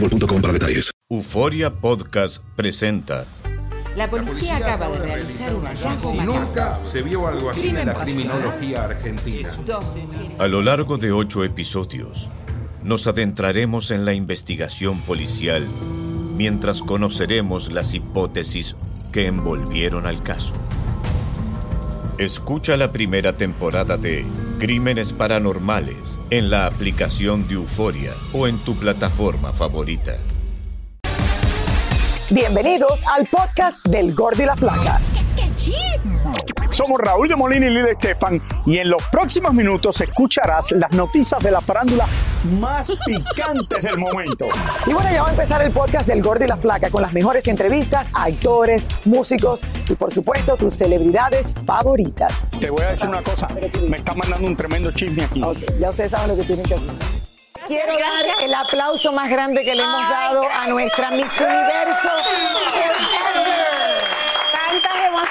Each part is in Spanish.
boostmobile.com para detalles. Euforia Podcast presenta La policía acaba de realizar un hallazgo Si nunca se vio algo así en la criminología argentina. Dos mujeres. A lo largo de ocho episodios, nos adentraremos en la investigación policial mientras conoceremos las hipótesis que envolvieron al caso. Escucha la primera temporada de Crímenes Paranormales en la aplicación de Euforia o en tu plataforma favorita. Bienvenidos al podcast del Gordo y la Flaca. Somos Raúl de Molina y Lidia Estefan y en los próximos minutos escucharás las noticias de la farándula más picantes del momento. Y bueno, ya va a empezar el podcast del Gordo y la Flaca con las mejores entrevistas a actores, músicos y por supuesto tus celebridades favoritas. Te voy a decir una cosa, me está mandando un tremendo chisme aquí. Ok, ya ustedes saben lo que tienen que hacer. Quiero dar el aplauso más grande que le hemos dado a nuestra Miss Universo.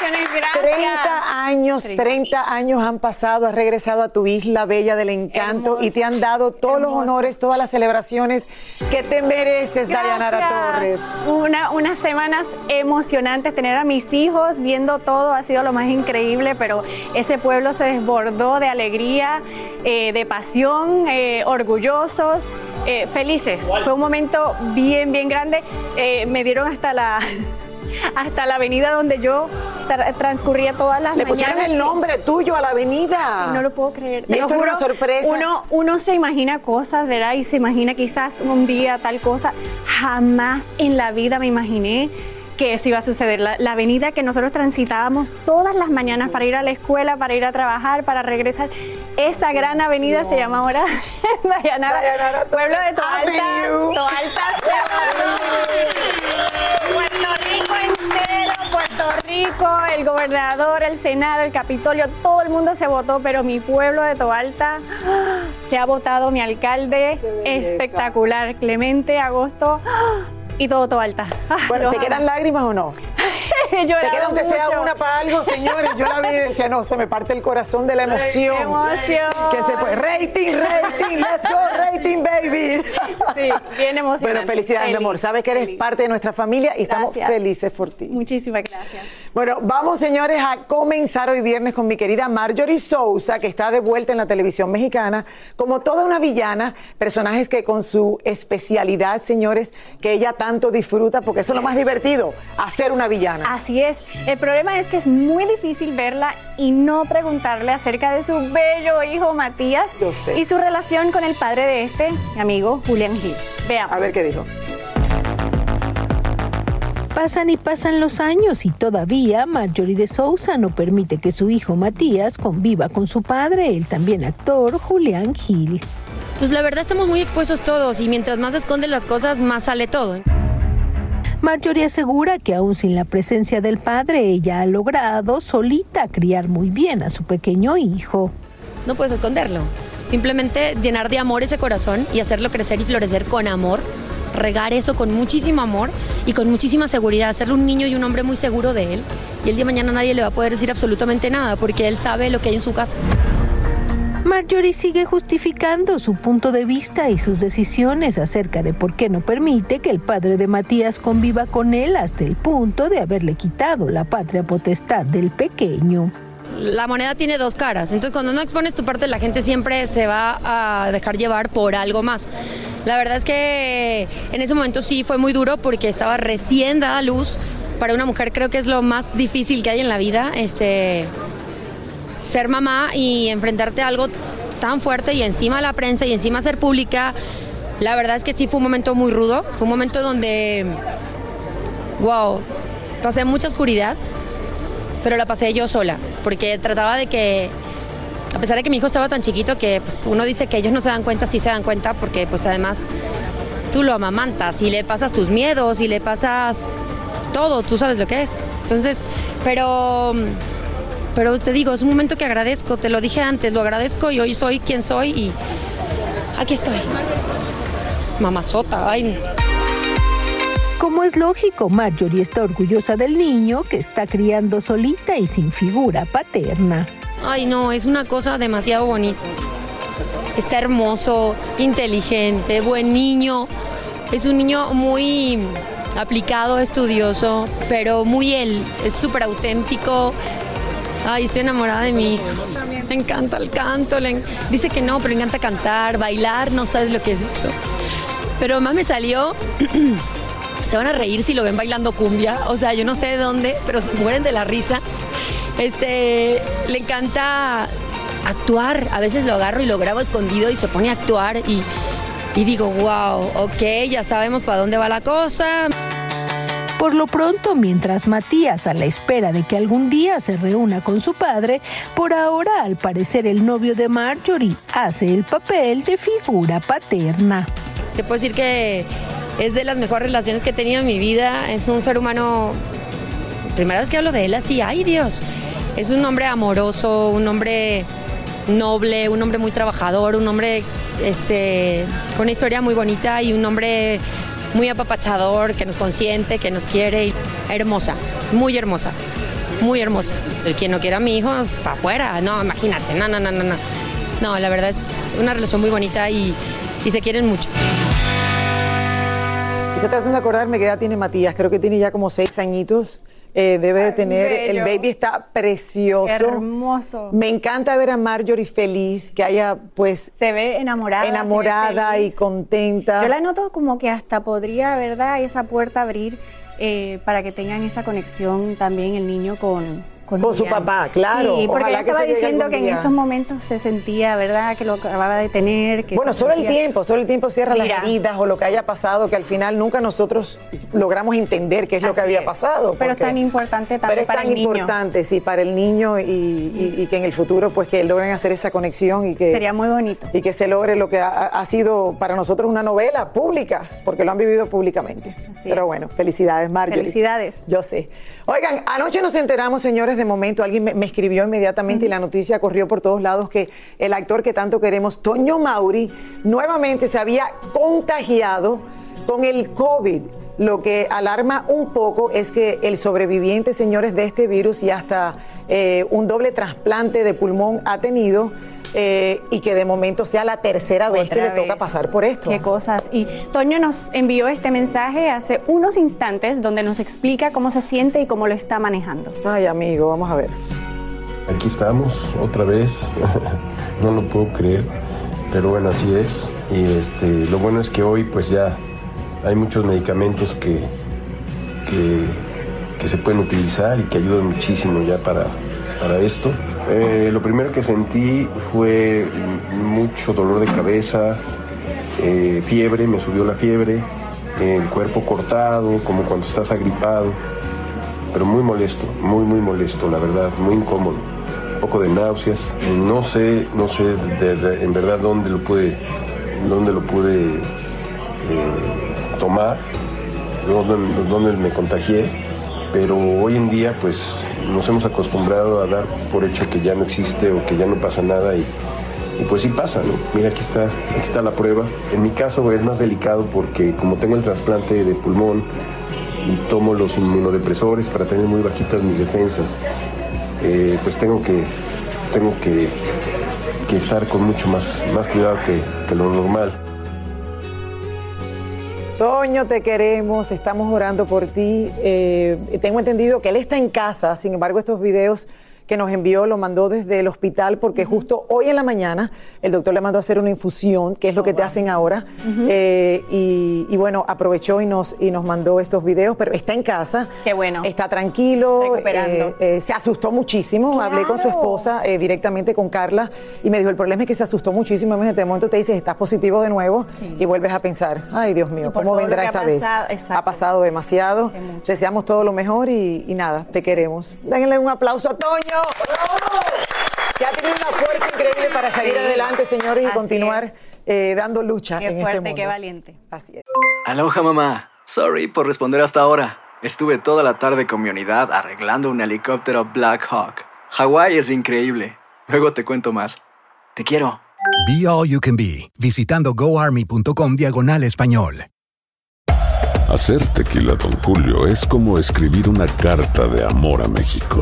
Tantas emociones, gracias. 30 años, 30 años han pasado, has regresado a tu isla bella del encanto y te han dado todos los honores, todas las celebraciones que te mereces, Dayanara. Torres. Una, unas semanas emocionantes, tener a mis hijos viendo todo ha sido lo más increíble, pero ese pueblo se desbordó de alegría, eh, de pasión, eh, orgullosos, eh, felices. Fue un momento bien, bien grande. Eh, me dieron hasta la... Hasta la avenida donde yo tra- transcurría todas las Le mañanas. pusieron el nombre tuyo a la avenida. Sí, no lo puedo creer. Y esto era una juro, sorpresa. Uno, uno se imagina cosas, ¿verdad? Y se imagina quizás un día tal cosa. Jamás en la vida me imaginé que eso iba a suceder. La, la avenida que nosotros transitábamos todas las mañanas para ir a la escuela, para ir a trabajar, para regresar. Esa gran avenida se llama ahora Dayanara, Pueblo de Toalta. Toalta Rico entero, Puerto Rico, el gobernador, el Senado, el Capitolio, todo el mundo se votó, pero mi pueblo de Toalta ¡ah! se ha votado mi alcalde espectacular, Clemente Agosto ¡ah! y todo Toalta. Ah, Bueno, ¿te quedan lágrimas o no? He ¿Te llorado queda aunque sea una para algo, señores? Yo la vi y decía, no, se me parte el corazón de la emoción. ¡Qué emoción! Que se fue. Rating, rating, let's go, rating, baby. Sí, bien emocionante. Bueno, felicidades, mi amor. Sabes que eres feliz. parte de nuestra familia y estamos felices por ti. Muchísimas gracias. Bueno, vamos, señores, a comenzar hoy viernes con mi querida Marjorie Sousa, que está de vuelta en la televisión mexicana, como toda una villana, personajes que con su especialidad, señores, que ella tanto disfruta, porque eso es lo más divertido, hacer una villana. Así es. El problema es que es muy difícil verla y no preguntarle acerca de su bello hijo Matías Yo sé. y su relación con el padre de este, mi amigo Julián Gil. Veamos. A ver qué dijo. Pasan y pasan los años y todavía Marjorie de Sousa no permite que su hijo Matías conviva con su padre, el también actor Julián Gil. Pues la verdad estamos muy expuestos todos y mientras más esconden las cosas, más sale todo. Marjorie asegura que aún sin la presencia del padre, ella ha logrado solita criar muy bien a su pequeño hijo. No puedes esconderlo. Simplemente llenar de amor ese corazón y hacerlo crecer y florecer con amor regar eso con muchísimo amor y con muchísima seguridad, hacerle un niño y un hombre muy seguro de él. Y el día de mañana nadie le va a poder decir absolutamente nada porque él sabe lo que hay en su casa. Marjorie sigue justificando su punto de vista y sus decisiones acerca de por qué no permite que el padre de Matías conviva con él hasta el punto de haberle quitado la patria potestad del pequeño. La moneda tiene dos caras, entonces cuando no expones tu parte la gente siempre se va a dejar llevar por algo más. La verdad es que en ese momento sí fue muy duro porque estaba recién dada luz. Para una mujer creo que es lo más difícil que hay en la vida. Este, ser mamá y enfrentarte a algo tan fuerte y encima la prensa y encima ser pública, la verdad es que sí fue un momento muy rudo, fue un momento donde, wow, pasé mucha oscuridad, pero la pasé yo sola, porque trataba de que, a pesar de que mi hijo estaba tan chiquito, que pues, uno dice que ellos no se dan cuenta, sí se dan cuenta, porque pues además tú lo amamantas y le pasas tus miedos y le pasas todo, tú sabes lo que es. Entonces, pero pero te digo, es un momento que agradezco, te lo dije antes, lo agradezco y hoy soy quien soy y aquí estoy. Mamazota, ay. Como es lógico, Marjorie está orgullosa del niño que está criando solita y sin figura paterna. Ay, no, es una cosa demasiado bonita. Está hermoso, inteligente, buen niño. Es un niño muy aplicado, estudioso, pero muy él. Es súper auténtico, Ay, estoy enamorada de mi hijo. Le encanta el canto. Dice que no, pero le encanta cantar, bailar, no sabes lo que es eso. Pero más me salió. se van a reír si lo ven bailando cumbia. O sea, yo no sé de dónde, pero se mueren de la risa. Este, le encanta actuar. A veces lo agarro y lo grabo escondido y se pone a actuar y, y digo, wow, ok, ya sabemos para dónde va la cosa. Por lo pronto, mientras Matías, a la espera de que algún día se reúna con su padre, por ahora, al parecer, el novio de Marjorie hace el papel de figura paterna. Te puedo decir que es de las mejores relaciones que he tenido en mi vida. Es un ser humano. Primera vez que hablo de él así, ay Dios. Es un hombre amoroso, un hombre noble, un hombre muy trabajador, un hombre este, con una historia muy bonita y un hombre muy apapachador, que nos consiente, que nos quiere. Hermosa, muy hermosa, muy hermosa. El quien no quiera a mi hijo, para afuera. No, imagínate, no, no, no, no, no. No, la verdad es una relación muy bonita y, y se quieren mucho. Estoy tratando de acordarme qué edad tiene Matías, creo que tiene ya como seis añitos. Eh, debe de tener, el baby está precioso. Hermoso. Me encanta ver a Marjorie feliz, que haya pues... Se ve enamorada. Enamorada y contenta. Yo la noto como que hasta podría, ¿verdad? Esa puerta abrir eh, para que tengan esa conexión también el niño con, con, su papá, claro. Sí, porque estaba diciendo que en esos momentos se sentía, ¿verdad?, que lo acababa de tener. Que bueno, solo el tiempo, solo el tiempo cierra las heridas o lo que haya pasado, que al final nunca nosotros logramos entender qué es lo que había pasado. Pero es tan importante también pero es tan importante, sí, para el niño y, que en el futuro, pues, que logren hacer esa conexión y que... Sería muy bonito. Y que se logre lo que ha, sido para nosotros una novela pública, porque lo han vivido públicamente. pero bueno, felicidades, Marjorie. Felicidades. Yo sé. Oigan, anoche nos enteramos, señores, de momento, alguien me, escribió inmediatamente y la noticia corrió por todos lados que el actor que tanto queremos, Toño Mauri, nuevamente se había contagiado con el COVID. Lo que alarma un poco es que el sobreviviente, señores, de este virus y hasta eh, un doble trasplante de pulmón ha tenido. Eh, y que de momento sea la tercera vez que le toca pasar por esto. Qué cosas. Y Toño nos envió este mensaje hace unos instantes donde nos explica cómo se siente y cómo lo está manejando. Ay, amigo, vamos a ver. Aquí estamos, otra vez. no lo puedo creer, pero bueno, así es. Y este, lo bueno es que hoy pues ya hay muchos medicamentos que, que, que se pueden utilizar y que ayudan muchísimo ya para, para esto. Eh, lo primero que sentí fue mucho dolor de cabeza, eh, fiebre, me subió la fiebre, el cuerpo cortado, como cuando estás agripado, pero muy molesto, muy, muy molesto, la verdad, muy incómodo. Un poco de náuseas. No sé, no sé en verdad dónde lo pude, dónde lo pude eh, tomar, dónde me contagié, pero hoy en día pues nos hemos acostumbrado a dar por hecho que ya no existe o que ya no pasa nada y, pues sí pasa, ¿no? Mira, aquí está, aquí está la prueba. En mi caso es más delicado porque como tengo el trasplante de pulmón y tomo los inmunodepresores para tener muy bajitas mis defensas, eh, pues tengo que, tengo que, estar con mucho más, más cuidado que lo normal. Toño, te queremos, estamos orando por ti. Eh, tengo entendido que él está en casa, sin embargo, estos videos que nos envió, lo mandó desde el hospital porque justo hoy en la mañana el doctor le mandó a hacer una infusión, que es lo que te hacen ahora. Eh, y, y bueno, aprovechó y nos, y nos mandó estos videos, pero está en casa. Qué bueno. Está tranquilo. Eh, eh, se asustó muchísimo. Hablé con su esposa directamente con Carla y me dijo, el problema es que se asustó muchísimo. Imagínate, de momento te dices, estás positivo de nuevo y vuelves a pensar, ay Dios mío, ¿cómo vendrá esta vez? pasado. Ha pasado demasiado. Deseamos todo lo mejor y, y nada, te queremos. Denle un aplauso a Toño. Que ha tenido una fuerza increíble para seguir Sí. adelante, señores, y Así continuar eh, dando lucha Qué en fuerte, este mundo. qué valiente. Así es. Aloha mamá. Sorry por responder hasta ahora. Estuve toda la tarde con mi unidad arreglando un helicóptero Black Hawk. Hawái es increíble. Luego te cuento más. Te quiero. Be All You Can Be, visitando goarmy.com diagonal español. Hacer tequila, Don Julio, es como escribir una carta de amor a México.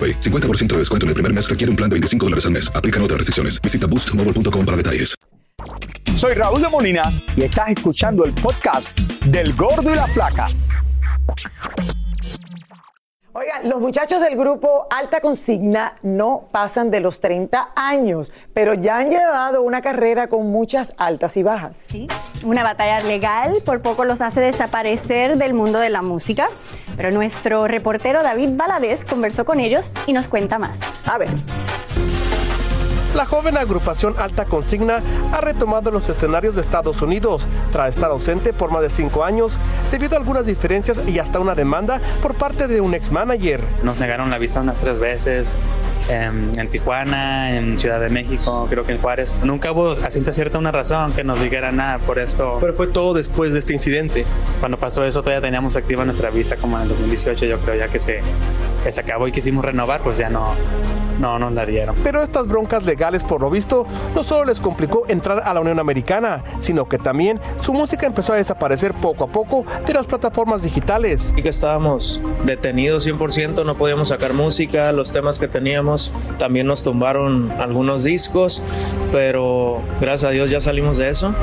AroPay. 50% de descuento en el primer mes requiere un plan de 25 dólares al mes. Aplican otras restricciones. Visita boostmobile.com para detalles. Soy Raúl de Molina y estás escuchando el podcast del Gordo y la Flaca. Oigan, los muchachos del grupo Alta Consigna no pasan de los 30 años, pero ya han llevado una carrera con muchas altas y bajas. Sí, una batalla legal por poco los hace desaparecer del mundo de la música, pero nuestro reportero David Valadez conversó con ellos y nos cuenta más. A ver. La joven agrupación Alta Consigna ha retomado los escenarios de Estados Unidos tras estar ausente por más de cinco años debido a algunas diferencias y hasta una demanda por parte de un ex manager. Nos negaron la visa unas tres veces em, en Tijuana, en Ciudad de México, creo que en Juárez. Nunca hubo a ciencia cierta una razón que nos dijera nada por esto. Pero fue todo después de este incidente. Cuando pasó eso todavía teníamos activa nuestra visa como en el 2018 yo creo ya que se, que se acabó y quisimos renovar pues ya no, no nos la dieron. Pero estas broncas legales, por lo visto, no solo les complicó entrar a la Unión Americana, sino que también su música empezó a desaparecer poco a poco de las plataformas digitales. Y que estábamos detenidos 100%, no podíamos sacar música, los temas que teníamos también nos tumbaron algunos discos, pero gracias a Dios ya salimos de eso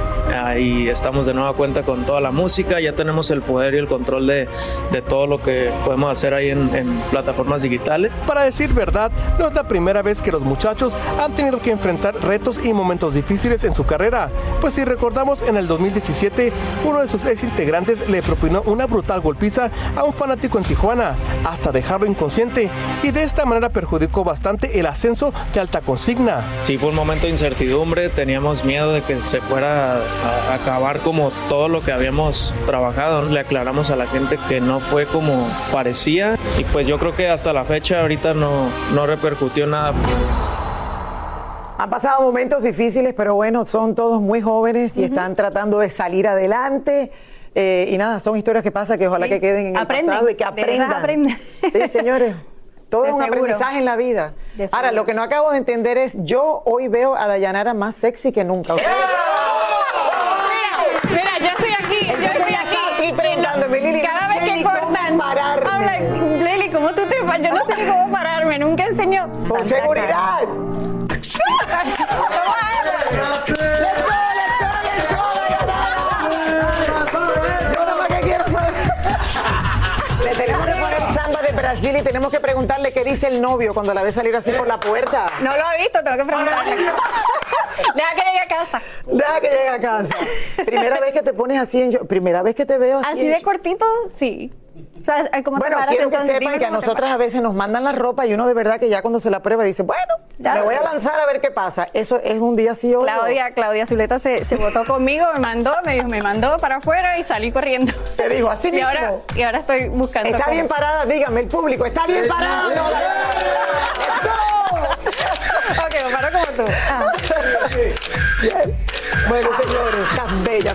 y estamos de nueva cuenta con toda la música, ya tenemos el poder y el control de, de todo lo que podemos hacer ahí en, en plataformas digitales. Para decir verdad, no es la primera vez que los muchachos han tenido que enfrentar retos y momentos difíciles en su carrera, pues si recordamos en el 2017, uno de sus ex integrantes le propinó una brutal golpiza a un fanático en Tijuana, hasta dejarlo inconsciente, y de esta manera perjudicó bastante el ascenso de alta consigna. Sí, fue un momento de incertidumbre, teníamos miedo de que se fuera a acabar como todo lo que habíamos trabajado. Le aclaramos a la gente que no fue como parecía y pues yo creo que hasta la fecha ahorita no, no repercutió nada. Han pasado momentos difíciles, pero bueno, son todos muy jóvenes y están tratando de salir adelante. Eh, y nada, son historias que pasan que ojalá Sí. que queden en el pasado y que aprendan. aprenden. Sí, señores. Todo De es un seguro. aprendizaje en la vida. Ahora, lo que no acabo de entender es, yo hoy veo a Dayanara más sexy que nunca. ¿Ustedes? Mira, yo estoy aquí, yo estoy aquí. Aquí preguntándome, Lili, Cada no vez sé que ni cómo cortan, pararme. hablan, Lili, ¿cómo tú te pa- Yo no sé ni cómo pararme, nunca enseño. Con tanta seguridad. Yo nada más que quiero saber. Le tenemos que poner samba de Brasil Lili, tenemos que preguntarle qué dice el novio cuando la ve salir así por la puerta. No lo he visto, tengo que preguntarle. Deja que llegue a casa. Deja que llegue a casa. Primera vez que te pones así, en, primera vez que te veo así. Así de cortito, sí. O sea, como Bueno, quiero que sepan que a nosotras a veces nos mandan la ropa y uno de verdad que ya cuando se la prueba dice, bueno, Ya. me voy a lanzar a ver qué pasa. Eso es un día sí o Claudia, Claudia Zuleta se, se votó conmigo, me mandó, me dijo, me mandó para afuera y salí corriendo. Te dijo, así y mismo. ahora, y ahora estoy buscando. Está cómo. bien parada, dígame, el público, está bien parada. ok, me paro como tú. Ah. Bella,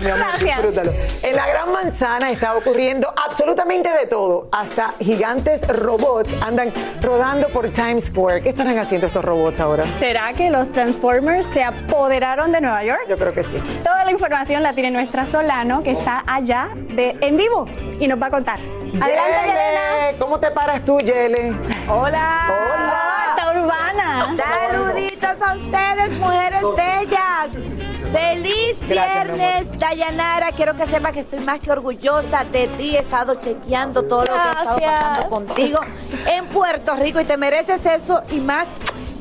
mi amor, Gracias. disfrútalo. En la Gran Manzana está ocurriendo absolutamente de todo. Hasta gigantes robots andan rodando por Times Square. ¿Qué estarán haciendo estos robots ahora? ¿Será que los Transformers se apoderaron de Nueva York? Yo creo que sí. Toda la información la tiene nuestra Solano, que está allá de, en vivo y nos va a contar. Adelante, Yelena. Yele, ¿cómo te paras tú, Yele? Hola. Hola. Está urbana. Saluditos a ustedes, mujeres bellas. Feliz Gracias, viernes, Dayanara. Quiero que sepas que estoy más que orgullosa de ti. He estado chequeando todo lo que ha estado pasando contigo en Puerto Rico y te mereces eso y más.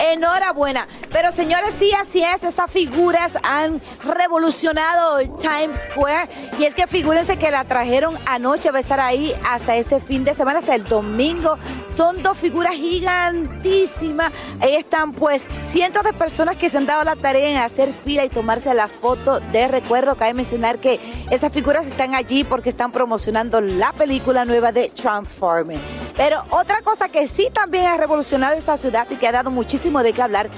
Enhorabuena. Pero señores, sí, así es. Estas figuras han revolucionado Times Square. Y es que figúrense que la trajeron anoche, va a estar ahí hasta este fin de semana, hasta el domingo. Son dos figuras gigantísimas. Ahí están pues cientos de personas que se han dado la tarea en hacer fila y tomarse la foto de recuerdo. Cabe mencionar que esas figuras están allí porque están promocionando la película nueva de Transforming. Pero otra cosa que sí también ha revolucionado esta ciudad y que ha dado muchísimo de qué hablar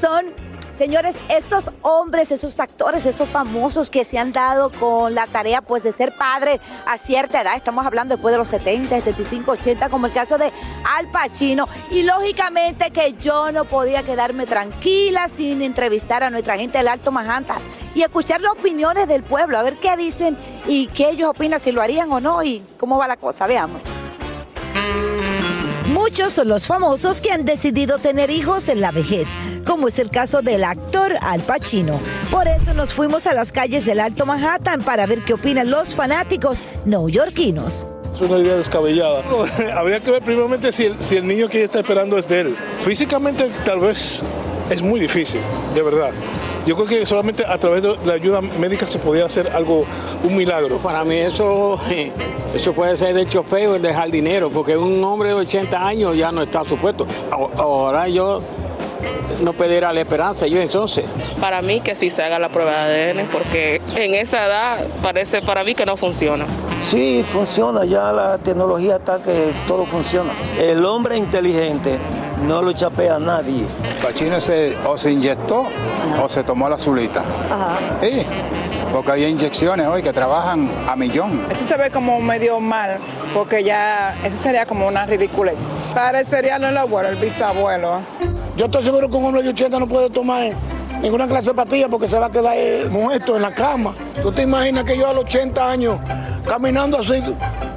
son Señores, estos hombres, esos actores, esos famosos que se han dado con la tarea pues de ser padre a cierta edad, estamos hablando después de los 70, 75, 80, como el caso de Al Pacino, y lógicamente que yo no podía quedarme tranquila sin entrevistar a nuestra gente del Alto Manhattan y escuchar las opiniones del pueblo, a ver qué dicen y qué ellos opinan, si lo harían o no y cómo va la cosa, veamos. Muchos son los famosos que han decidido tener hijos en la vejez, como es el caso del actor Al Pacino. Por eso nos fuimos a las calles del Alto Manhattan para ver qué opinan los fanáticos neoyorquinos. Es una idea descabellada. Habría que ver primeramente si el, si el niño que ella está esperando es de él. Físicamente tal vez es muy difícil, de verdad. Yo creo que solamente a través de la ayuda médica se podía hacer algo, un milagro. Para mí eso, eso puede ser del chofer o del jardinero, porque un hombre de 80 años ya no está supuesto. Ahora yo no perderá la esperanza, yo entonces. Para mí que sí se haga la prueba de ADN porque en esa edad parece para mí que no funciona. Sí, funciona, ya la tecnología está que todo funciona. El hombre inteligente no lo chapea a nadie. Pachino se, o se inyectó o se tomó la azulita. Sí, porque hay inyecciones hoy que trabajan a millón. Eso se ve como medio mal, porque ya eso sería como una ridiculez. Parecería no el abuelo, el bisabuelo. Yo estoy seguro que un hombre de 80 no puede tomar ninguna clase de pastilla porque se va a quedar eh, muerto en la cama. ¿Tú te imaginas que yo a los 80 años, caminando así,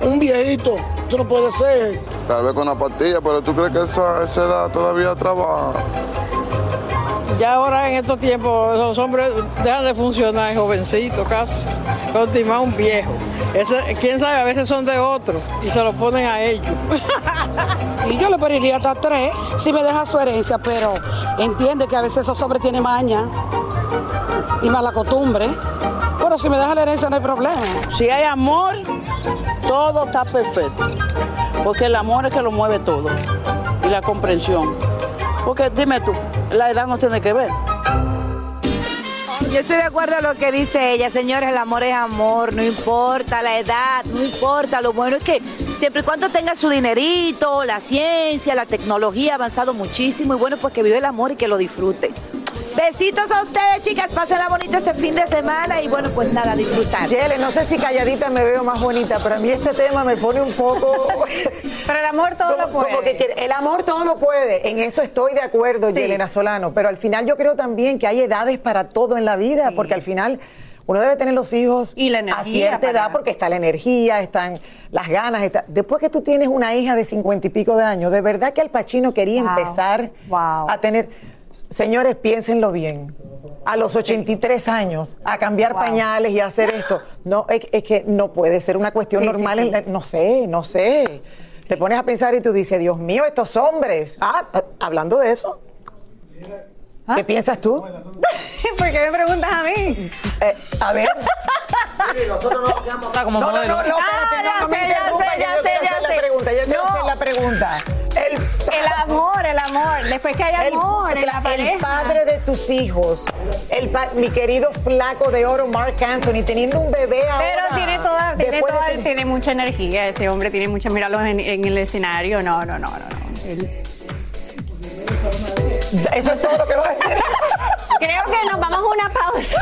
un viejito? Eso no puede ser. Tal vez con la pastilla, pero ¿tú crees que esa, esa edad todavía trabaja? Ya ahora en estos tiempos los hombres dejan de funcionar jovencitos casi, continuar un viejo. Ese, quién sabe, a veces son de otro y se lo ponen a ellos. Y yo le pediría hasta tres si me deja su herencia, pero entiende que a veces esos hombres tienen maña y mala costumbre. Pero si me deja la herencia no hay problema. Si hay amor, todo está perfecto. Porque el amor es que lo mueve todo. Y la comprensión. Porque dime tú, la edad no tiene que ver. Yo estoy de acuerdo a lo que dice ella, señores, el amor es amor, no importa la edad, no importa, lo bueno es que siempre y cuando tenga su dinerito, la ciencia, la tecnología ha avanzado muchísimo y bueno, pues que vive el amor y que lo disfrute. Besitos a ustedes, chicas, pásenla bonita este fin de semana y bueno, pues nada, disfrutar. Yele, no sé si calladita me veo más bonita, pero a mí este tema me pone un poco... pero el amor todo lo puede. Como que quiere- el amor todo lo puede, en eso estoy de acuerdo, Sí. Yelena Solano, pero al final yo creo también que hay edades para todo en la vida, porque al final... Uno debe tener los hijos Y la a cierta para- edad porque está la energía, están las ganas. está- Después que tú tienes una hija de cincuenta y pico de años, de verdad que Al Pacino quería Wow. empezar a tener... Señores, piénsenlo bien. A los 83 años, a cambiar Wow. pañales y a hacer esto. No, es, es que no puede ser una cuestión Sí, normal. sí. en la- no sé, no sé. te pones a pensar y tú dices, Dios mío, estos hombres. Ah, eh, hablando de eso. ¿Qué piensas tú? ¿Por qué me preguntas a mí? Eh, a ver. nosotros no nos quedamos acá como No, no, modelos. no, no, espérate, no, no me interrumpa, que yo quiero hacer la pregunta, yo quiero hacer la pregunta. El, El amor, el amor. Después que hay el- amor en la el pareja. padre de tus hijos, el pa- mi querido flaco de oro Mark Anthony, teniendo un bebé ahora. Pero tiene toda, tiene, toda- ten- tiene mucha energía, ese hombre tiene mucha, míralo en, en el escenario, no, no, no, no. no. Él- Eso es todo lo que vas a decir. Creo que nos vamos a una pausa.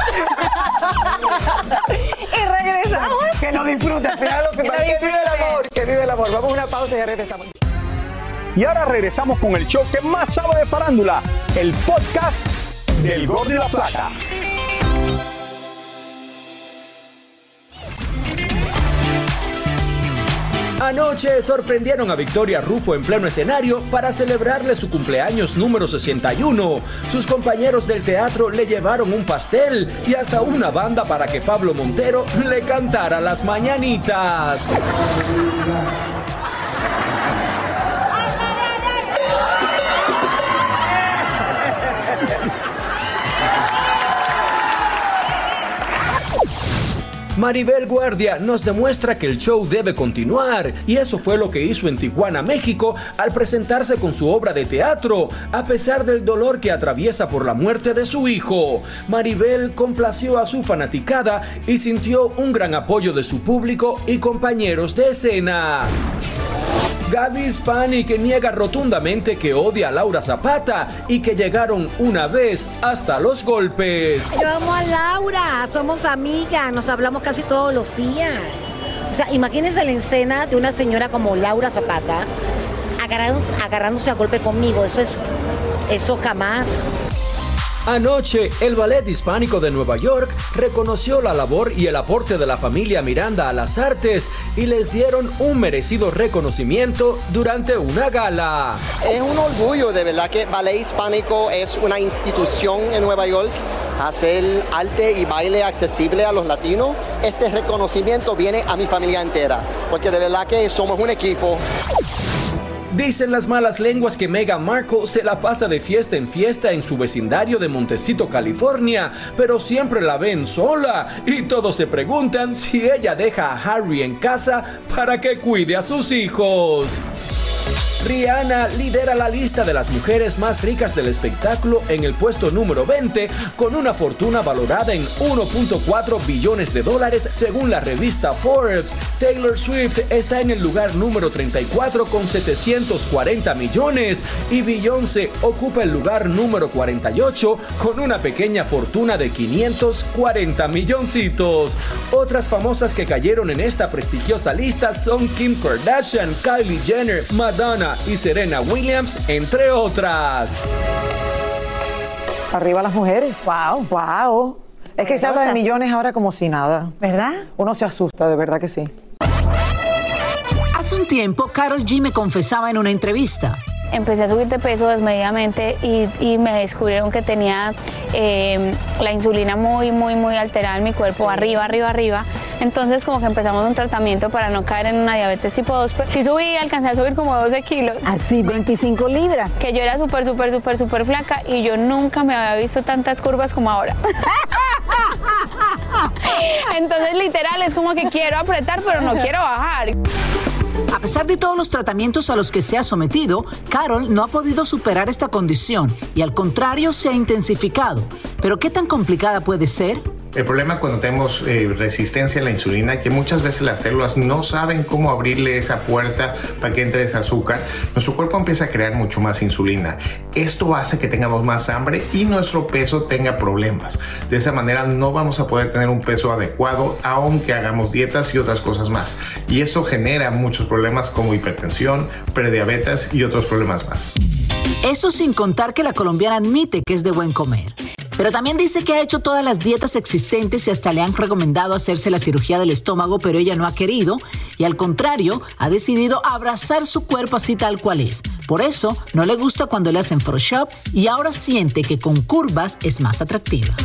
y regresamos. Que lo disfruten, fíjalo, que, Que lo vive el amor, que vive el amor. Vamos a una pausa y ya regresamos. Y ahora regresamos con el show que más sabe de farándula, el podcast del Gordo y la Plata. Anoche sorprendieron a Victoria Rufo en pleno escenario para celebrarle su cumpleaños número 61. Sus compañeros del teatro le llevaron un pastel y hasta una banda para que Pablo Montero le cantara las mañanitas. Maribel Guardia nos demuestra que el show debe continuar y eso fue lo que hizo en Tijuana, México, al presentarse con su obra de teatro, a pesar del dolor que atraviesa por la muerte de su hijo. Maribel complació a su fanaticada y sintió un gran apoyo de su público y compañeros de escena. Gaby Spani que niega rotundamente que odia a Laura Zapata y que llegaron una vez hasta los golpes. Yo amo a Laura, somos amigas, nos hablamos casi todos los días. O sea, imagínense la escena de una señora como Laura Zapata agarrándose a golpe conmigo. Eso es, eso jamás. Anoche, el Ballet Hispánico de Nueva York reconoció la labor y el aporte de la familia Miranda a las artes y les dieron un merecido reconocimiento durante una gala. Es un orgullo, de verdad, que Ballet Hispánico es una institución en Nueva York. Hacer arte y baile accesible a los latinos. Este reconocimiento viene a mi familia entera, porque de verdad que somos un equipo. Dicen las malas lenguas que Meghan Markle se la pasa de fiesta en fiesta en su vecindario de Montecito, California, pero siempre la ven sola y todos se preguntan si ella deja a Harry en casa para que cuide a sus hijos. Rihanna lidera la lista de las mujeres más ricas del espectáculo en el puesto número 20 con una fortuna valorada en 1.4 billones de dólares según la revista Forbes. Taylor Swift está en el lugar número 34 con 740 millones y Beyoncé ocupa el lugar número 48 con una pequeña fortuna de 540 milloncitos. Otras famosas que cayeron en esta prestigiosa lista son Kim Kardashian, Kylie Jenner, Madonna y Serena Williams, entre otras. Arriba las mujeres. Wow. Wow. Es que se habla de millones ahora como si nada. ¿Verdad? Uno se asusta, de verdad que sí. Hace un tiempo, Carol G me confesaba en una entrevista. Empecé a subir de peso desmedidamente y, y me descubrieron que tenía eh, la insulina muy, muy, muy alterada en mi cuerpo, arriba, arriba, arriba. Entonces como que empezamos un tratamiento para no caer en una diabetes tipo 2. Pero sí subí, alcancé a subir como 12 kilos. Así, 25 libras. Que yo era súper, súper, súper, súper flaca y yo nunca me había visto tantas curvas como ahora. Entonces literal es como que quiero apretar pero no quiero bajar. A pesar de todos los tratamientos a los que se ha sometido, Carol no ha podido superar esta condición y al contrario se ha intensificado. Pero ¿qué tan complicada puede ser? El problema cuando tenemos eh, resistencia a la insulina es que muchas veces las células no saben cómo abrirle esa puerta para que entre ese azúcar. Nuestro cuerpo empieza a crear mucho más insulina. Esto hace que tengamos más hambre y nuestro peso tenga problemas. De esa manera no vamos a poder tener un peso adecuado aunque hagamos dietas y otras cosas más. Y esto genera muchos problemas como hipertensión, prediabetes y otros problemas más. Eso sin contar que la colombiana admite que es de buen comer. Pero también dice que ha hecho todas las dietas existentes y hasta le han recomendado hacerse la cirugía del estómago, pero ella no ha querido y al contrario ha decidido abrazar su cuerpo así tal cual es. Por eso no le gusta cuando le hacen Photoshop y ahora siente que con curvas es más atractiva.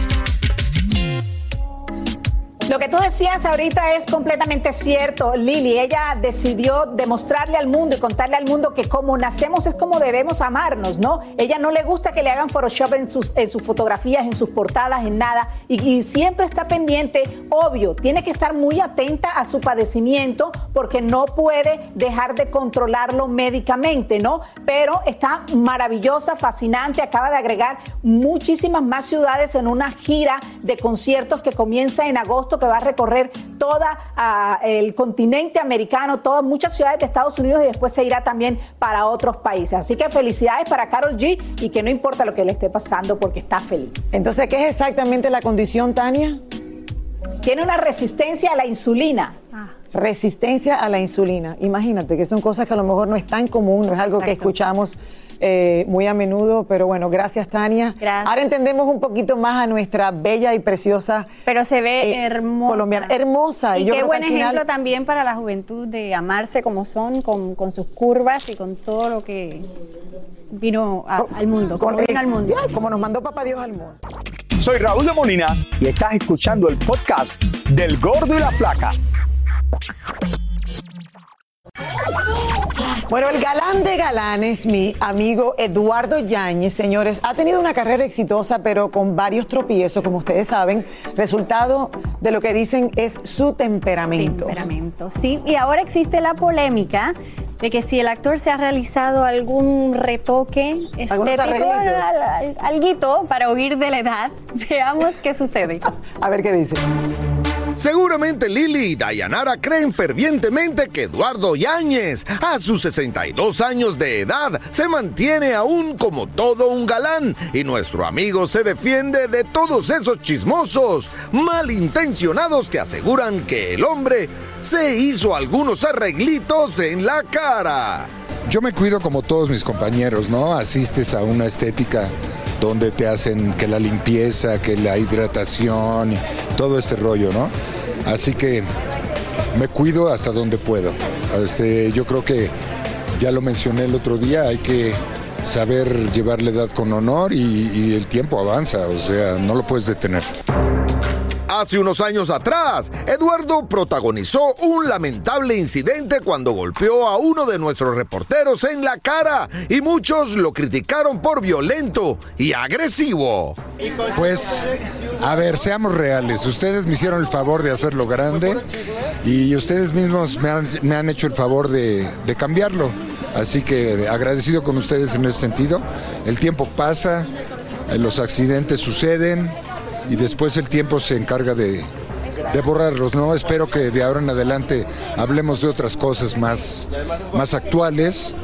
Lo que tú decías ahorita es completamente cierto, Lili. Ella decidió demostrarle al mundo y contarle al mundo que como nacemos es como debemos amarnos, ¿no? Ella no le gusta que le hagan Photoshop en sus, en sus fotografías, en sus portadas, en nada. Y, y siempre está pendiente, obvio, tiene que estar muy atenta a su padecimiento porque no puede dejar de controlarlo médicamente, ¿no? Pero está maravillosa, fascinante, acaba de agregar muchísimas más ciudades en una gira de conciertos que comienza en agosto, que va a recorrer todo el continente americano, todas muchas ciudades de Estados Unidos y después se irá también para otros países. Así que felicidades para Carol G y que no importa lo que le esté pasando porque está feliz. Entonces, ¿qué es exactamente la condición, Tania? Tiene una resistencia a la insulina. Resistencia a la insulina. Imagínate que son cosas que a lo mejor no es tan común, no es algo que escuchamos eh, muy a menudo, pero bueno, gracias Tania. Ahora entendemos un poquito más a nuestra bella y preciosa. Pero se ve eh, hermosa. Colombiana, hermosa. Y, yo qué creo que buen final- ejemplo también para la juventud de amarse como son, con, con sus curvas y con todo lo que vino a- al mundo. Como vino al mundo. ya, como nos mandó papá Dios al mundo. Soy Raúl de Molina y estás escuchando el podcast del Gordo y la Flaca. Bueno, el galán de galanes, mi amigo Eduardo Yáñez, señores, ha tenido una carrera exitosa, pero con varios tropiezos, como ustedes saben. Resultado de lo que dicen es su temperamento. Temperamento, sí. Y ahora existe la polémica de que si el actor se ha realizado algún retoque estético, alguito para huir de la edad, veamos qué sucede. A ver qué dice. Seguramente Lili y Dayanara creen fervientemente que Eduardo Yáñez, a sus 62 años de edad, se mantiene aún como todo un galán y nuestro amigo se defiende de todos esos chismosos, malintencionados que aseguran que el hombre se hizo algunos arreglitos en la cara. Yo me cuido como todos mis compañeros, ¿no? Asistes a una estética donde te hacen que la limpieza, que la hidratación, todo este rollo, ¿no? Así que me cuido hasta donde puedo. Este, yo creo que ya lo mencioné el otro día, hay que saber llevar la edad con honor y, y el tiempo avanza, o sea, no lo puedes detener. Hace unos años atrás, Eduardo protagonizó un lamentable incidente cuando golpeó a uno de nuestros reporteros en la cara y muchos lo criticaron por violento y agresivo. Pues, a ver, seamos reales. Ustedes me hicieron el favor de hacerlo grande y ustedes mismos me han, hecho el favor de, de cambiarlo. Así que agradecido con ustedes en ese sentido. El tiempo pasa, eh, los accidentes suceden y después el tiempo se encarga de, de borrarlos, ¿no? Espero que de ahora en adelante hablemos de otras cosas más, más actuales.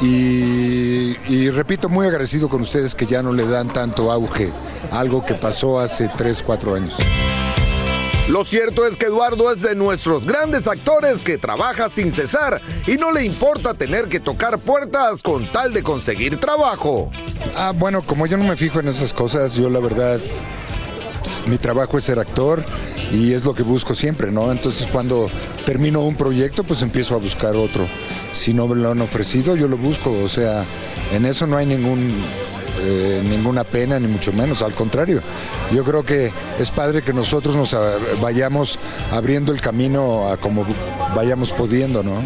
Y, y repito, muy agradecido con ustedes que ya no le dan tanto auge a algo que pasó hace 3, 4 años. Lo cierto es que Eduardo es de nuestros grandes actores que trabaja sin cesar y no le importa tener que tocar puertas con tal de conseguir trabajo. Ah, bueno, como yo no me fijo en esas cosas, yo la verdad, mi trabajo es ser actor y es lo que busco siempre, ¿no? Entonces cuando termino un proyecto, pues empiezo a buscar otro. Si no me lo han ofrecido, yo lo busco. O sea, en eso no hay ningún, eh, ninguna pena, ni mucho menos. Al contrario, yo creo que es padre que nosotros nos ah, vayamos abriendo el camino a como vayamos pudiendo, ¿no?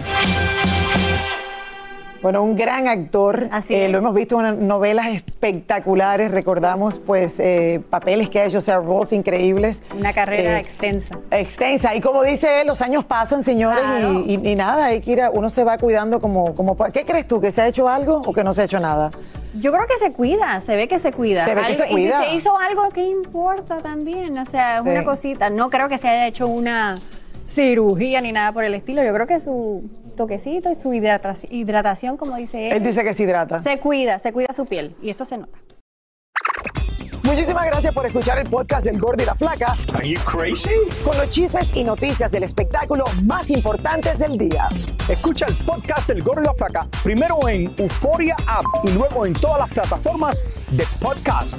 Bueno, un gran actor. Eh, lo hemos visto en novelas espectaculares. Recordamos, pues, eh, papeles que ha hecho, o sea, roles increíbles. Una carrera Eh, extensa. Extensa. Y como dice él, los años pasan, señores, Claro. y, y- y nada, hay que ir a- uno se va cuidando como, como... ¿Qué crees tú? ¿Que se ha hecho algo o que no se ha hecho nada? Yo creo que se cuida, se ve que se cuida. Se ve que Algo- se cuida. Y si se hizo algo, ¿qué importa también? O sea, es Sí. una cosita. No creo que se haya hecho una cirugía ni nada por el estilo. Yo creo que su toquecito y su hidrata- hidratación, como dice él. Él dice que se hidrata. Se cuida, se cuida su piel. Y eso se nota. Muchísimas gracias por escuchar el podcast del Gordo y la Flaca. Are you crazy? Con los chismes y noticias del espectáculo más importantes del día. Escucha el podcast del Gordo y la Flaca primero en Euforia App y luego en todas las plataformas de podcast.